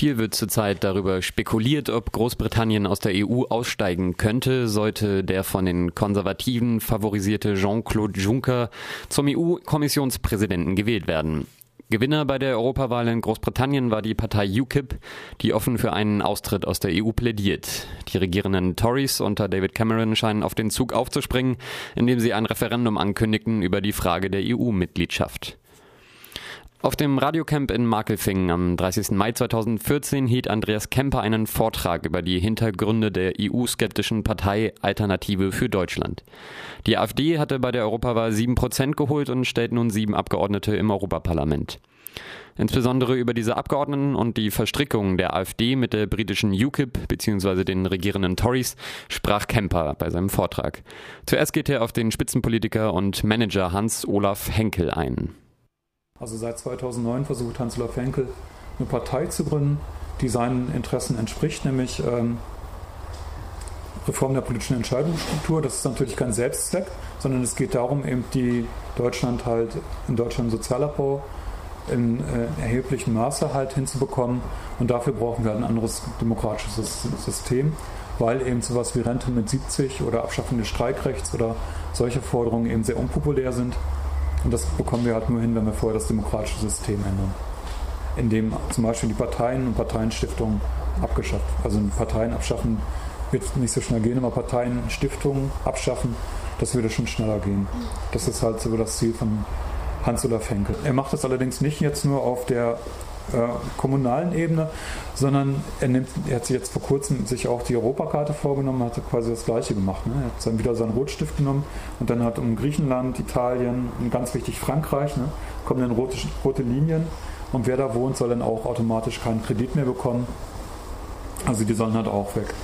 Viel wird zurzeit darüber spekuliert, ob Großbritannien aus der EU aussteigen könnte, sollte der von den Konservativen favorisierte Jean-Claude Juncker zum EU-Kommissionspräsidenten gewählt werden. Gewinner bei der Europawahl in Großbritannien war die Partei UKIP, die offen für einen Austritt aus der EU plädiert. Die regierenden Tories unter David Cameron scheinen auf den Zug aufzuspringen, indem sie ein Referendum ankündigten über die Frage der EU-Mitgliedschaft. Auf dem Radiocamp in Makelfingen am 30. Mai 2014 hielt Andreas Kemper einen Vortrag über die Hintergründe der EU-skeptischen Partei Alternative für Deutschland. Die AfD hatte bei der Europawahl sieben Prozent geholt und stellt nun sieben Abgeordnete im Europaparlament. Insbesondere über diese Abgeordneten und die Verstrickung der AfD mit der britischen UKIP bzw. den regierenden Tories sprach Kemper bei seinem Vortrag. Zuerst geht er auf den Spitzenpolitiker und Manager Hans-Olaf Henkel ein. Also seit 2009 versucht Hans-Olaf Henkel eine Partei zu gründen, die seinen Interessen entspricht, nämlich ähm, Reform der politischen Entscheidungsstruktur. Das ist natürlich kein Selbstzweck, sondern es geht darum, eben die Deutschland halt in Deutschland Sozialabbau in äh, erheblichem Maße halt hinzubekommen. Und dafür brauchen wir ein anderes demokratisches System, weil eben sowas wie Rente mit 70 oder Abschaffung des Streikrechts oder solche Forderungen eben sehr unpopulär sind. Und das bekommen wir halt nur hin, wenn wir vorher das demokratische System ändern. Indem zum Beispiel die Parteien und Parteienstiftungen abgeschafft, also Parteien abschaffen wird nicht so schnell gehen, aber Parteienstiftungen abschaffen, das würde schon schneller gehen. Das ist halt so das Ziel von Hans-Olaf Henkel. Er macht das allerdings nicht jetzt nur auf der kommunalen Ebene, sondern er, nimmt, er hat sich jetzt vor kurzem sich auch die Europakarte vorgenommen, hat quasi das Gleiche gemacht. Ne? Er hat dann wieder seinen Rotstift genommen und dann hat um Griechenland, Italien und ganz wichtig Frankreich, ne, kommen dann rote, rote Linien und wer da wohnt, soll dann auch automatisch keinen Kredit mehr bekommen. Also die sollen halt auch weg.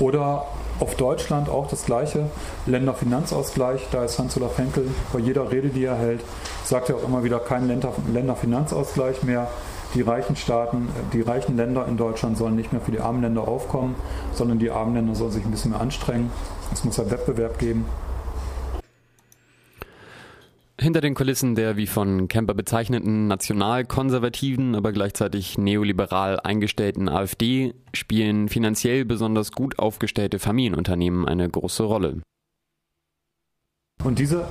Oder auf Deutschland auch das gleiche, Länderfinanzausgleich, da ist Hans-Olaf Henkel bei jeder Rede, die er hält, sagt er auch immer wieder kein Länderfinanzausgleich mehr, die reichen Staaten, die reichen Länder in Deutschland sollen nicht mehr für die armen Länder aufkommen, sondern die armen Länder sollen sich ein bisschen mehr anstrengen. Es muss einen Wettbewerb geben. Hinter den Kulissen der wie von Kemper bezeichneten nationalkonservativen, aber gleichzeitig neoliberal eingestellten AfD spielen finanziell besonders gut aufgestellte Familienunternehmen eine große Rolle. Und diese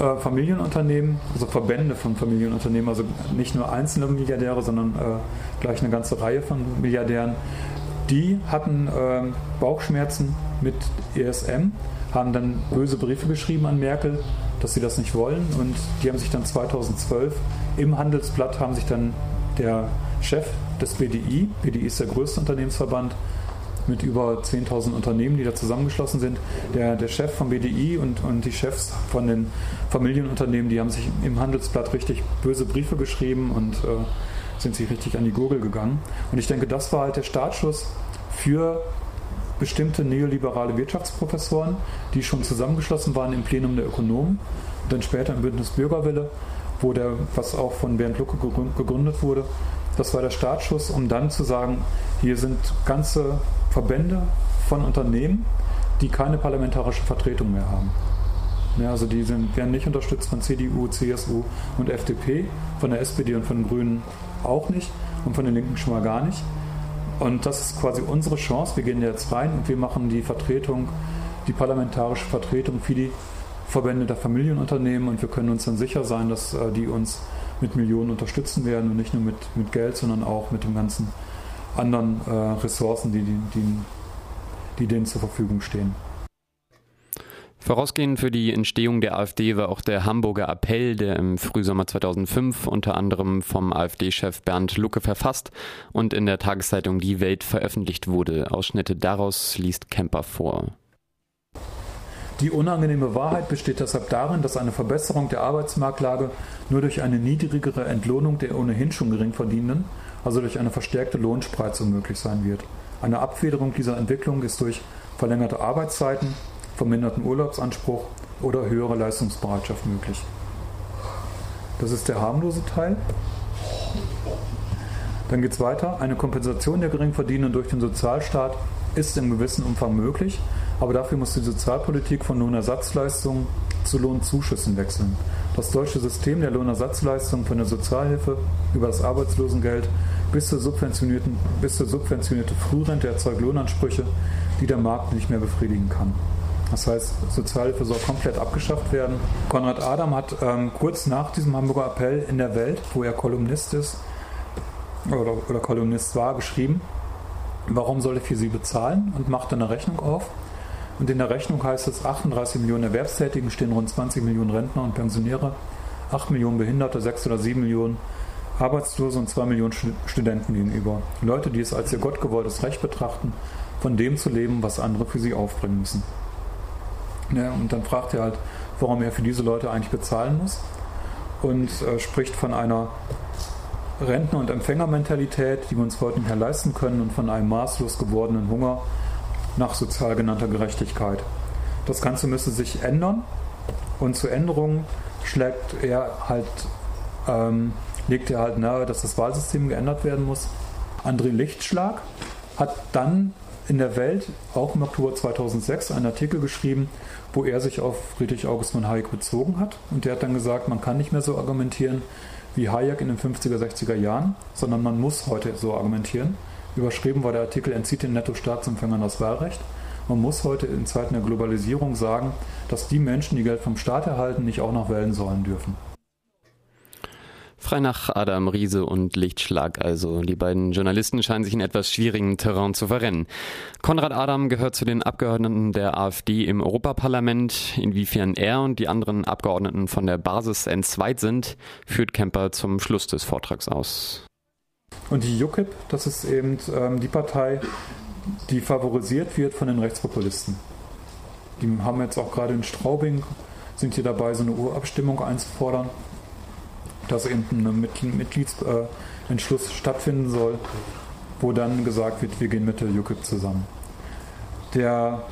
äh, Familienunternehmen, also Verbände von Familienunternehmen, also nicht nur einzelne Milliardäre, sondern äh, gleich eine ganze Reihe von Milliardären, die hatten äh, Bauchschmerzen mit ESM, haben dann böse Briefe geschrieben an Merkel, dass sie das nicht wollen. Und die haben sich dann 2012 im Handelsblatt haben sich dann der Chef des BDI, BDI ist der größte Unternehmensverband, mit über 10.000 Unternehmen, die da zusammengeschlossen sind. Der, der Chef vom BDI und, und die Chefs von den Familienunternehmen, die haben sich im Handelsblatt richtig böse Briefe geschrieben und äh, sind sich richtig an die Gurgel gegangen. Und ich denke, das war halt der Startschuss für bestimmte neoliberale Wirtschaftsprofessoren, die schon zusammengeschlossen waren im Plenum der Ökonomen und dann später im Bündnis Bürgerwille, wo der, was auch von Bernd Lucke gegründet wurde. Das war der Startschuss, um dann zu sagen, hier sind ganze Verbände von Unternehmen, die keine parlamentarische Vertretung mehr haben. Ja, also die sind, werden nicht unterstützt von CDU, CSU und FDP, von der SPD und von den Grünen auch nicht und von den Linken schon mal gar nicht. Und das ist quasi unsere Chance. Wir gehen jetzt rein und wir machen die Vertretung, die parlamentarische Vertretung für die Verbände der Familienunternehmen und wir können uns dann sicher sein, dass äh, die uns mit Millionen unterstützen werden und nicht nur mit, mit Geld, sondern auch mit dem ganzen anderen äh, Ressourcen, die, die, die denen zur Verfügung stehen. Vorausgehend für die Entstehung der AfD war auch der Hamburger Appell, der im Frühsommer 2005 unter anderem vom AfD-Chef Bernd Lucke verfasst und in der Tageszeitung Die Welt veröffentlicht wurde. Ausschnitte daraus liest Kemper vor. Die unangenehme Wahrheit besteht deshalb darin, dass eine Verbesserung der Arbeitsmarktlage nur durch eine niedrigere Entlohnung der ohnehin schon Geringverdienenden also durch eine verstärkte Lohnspreizung möglich sein wird. Eine Abfederung dieser Entwicklung ist durch verlängerte Arbeitszeiten, verminderten Urlaubsanspruch oder höhere Leistungsbereitschaft möglich. Das ist der harmlose Teil. Dann geht es weiter. Eine Kompensation der Geringverdienenden durch den Sozialstaat ist im gewissen Umfang möglich, aber dafür muss die Sozialpolitik von Lohnersatzleistungen zu Lohnzuschüssen wechseln. Das deutsche System der Lohnersatzleistung von der Sozialhilfe über das Arbeitslosengeld bis zur subventionierten, bis zur subventionierte Frührente erzeugt Lohnansprüche, die der Markt nicht mehr befriedigen kann. Das heißt, Sozialhilfe soll komplett abgeschafft werden. Konrad Adam hat ähm, kurz nach diesem Hamburger Appell in der Welt, wo er Kolumnist ist oder, oder Kolumnist war, geschrieben, warum soll ich für sie bezahlen und macht eine Rechnung auf. Und in der Rechnung heißt es, 38 Millionen Erwerbstätigen stehen rund 20 Millionen Rentner und Pensionäre, 8 Millionen Behinderte, 6 oder 7 Millionen Arbeitslose und 2 Millionen Studenten gegenüber. Leute, die es als ihr gottgewolltes Recht betrachten, von dem zu leben, was andere für sie aufbringen müssen. Ja, und dann fragt er halt, warum er für diese Leute eigentlich bezahlen muss und äh, spricht von einer Rentner- und Empfängermentalität, die wir uns heute nicht mehr leisten können und von einem maßlos gewordenen Hunger nach sozial genannter Gerechtigkeit. Das Ganze müsste sich ändern und zur Änderung schlägt er halt, ähm, legt er halt nahe, dass das Wahlsystem geändert werden muss. André Lichtschlag hat dann in der Welt, auch im Oktober 2006, einen Artikel geschrieben, wo er sich auf Friedrich August von Hayek bezogen hat. Und der hat dann gesagt, man kann nicht mehr so argumentieren wie Hayek in den 50er, 60er Jahren, sondern man muss heute so argumentieren. Überschrieben war der Artikel Entzieht den Netto-Staatsempfängern das Wahlrecht. Man muss heute in Zeiten der Globalisierung sagen, dass die Menschen, die Geld vom Staat erhalten, nicht auch noch wählen sollen dürfen. Frei nach Adam Riese und Lichtschlag also. Die beiden Journalisten scheinen sich in etwas schwierigen Terrain zu verrennen. Konrad Adam gehört zu den Abgeordneten der AfD im Europaparlament. Inwiefern er und die anderen Abgeordneten von der Basis entzweit sind, führt Kemper zum Schluss des Vortrags aus. Und die UKIP, das ist eben ähm, die Partei, die favorisiert wird von den Rechtspopulisten. Die haben jetzt auch gerade in Straubing, sind hier dabei, so eine Urabstimmung einzufordern dass eben ein Mitgliedsentschluss stattfinden soll, wo dann gesagt wird, wir gehen mit der UKIP zusammen. Der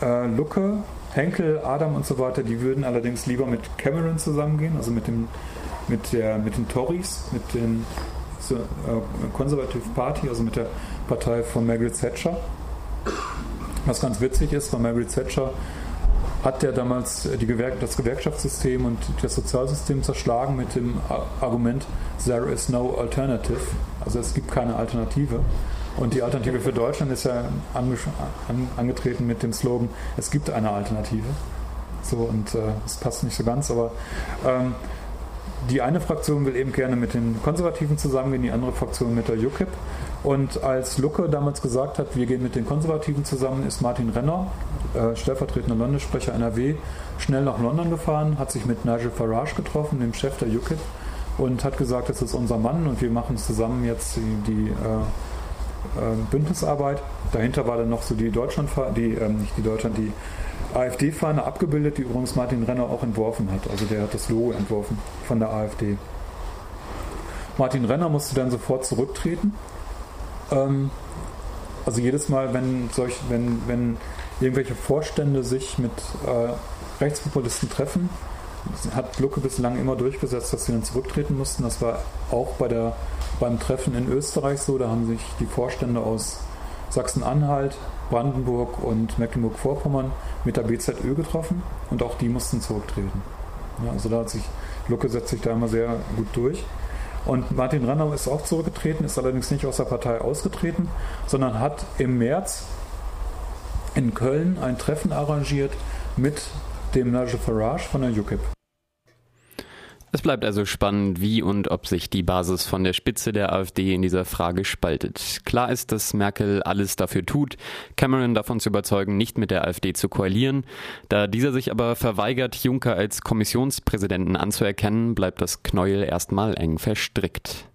äh, Lucke, Henkel, Adam und so weiter, die würden allerdings lieber mit Cameron zusammengehen, also mit, dem, mit, der, mit den Tories, mit den äh, Conservative Party, also mit der Partei von Margaret Thatcher. Was ganz witzig ist, weil Margaret Thatcher hat der damals die Gewerk das Gewerkschaftssystem und das Sozialsystem zerschlagen mit dem Argument, there is no alternative. Also es gibt keine Alternative. Und die Alternative für Deutschland ist ja ange an angetreten mit dem Slogan, es gibt eine Alternative. So, und äh, das passt nicht so ganz, aber ähm, die eine Fraktion will eben gerne mit den Konservativen zusammengehen, die andere Fraktion mit der UKIP. Und als Lucke damals gesagt hat, wir gehen mit den Konservativen zusammen, ist Martin Renner, äh, stellvertretender Landessprecher NRW, schnell nach London gefahren, hat sich mit Nigel Farage getroffen, dem Chef der UKIP, und hat gesagt, das ist unser Mann und wir machen zusammen jetzt die, die äh, äh, Bündnisarbeit. Dahinter war dann noch so die Deutschland, die, ähm, nicht die Deutschland, die AfD-Fahne abgebildet, die übrigens Martin Renner auch entworfen hat. Also der hat das Logo entworfen von der AfD. Martin Renner musste dann sofort zurücktreten ähm, also jedes Mal, wenn, solch, wenn, wenn irgendwelche Vorstände sich mit äh, Rechtspopulisten treffen, hat Lucke bislang immer durchgesetzt, dass sie dann zurücktreten mussten. Das war auch bei der, beim Treffen in Österreich so. Da haben sich die Vorstände aus Sachsen-Anhalt, Brandenburg und Mecklenburg-Vorpommern mit der BZÖ getroffen und auch die mussten zurücktreten. Ja, also da hat sich Lucke setzt sich da immer sehr gut durch. Und Martin Rannau ist auch zurückgetreten, ist allerdings nicht aus der Partei ausgetreten, sondern hat im März in Köln ein Treffen arrangiert mit dem Nigel Farage von der UKIP. Es bleibt also spannend, wie und ob sich die Basis von der Spitze der AfD in dieser Frage spaltet. Klar ist, dass Merkel alles dafür tut, Cameron davon zu überzeugen, nicht mit der AfD zu koalieren. Da dieser sich aber verweigert, Juncker als Kommissionspräsidenten anzuerkennen, bleibt das Knäuel erstmal eng verstrickt.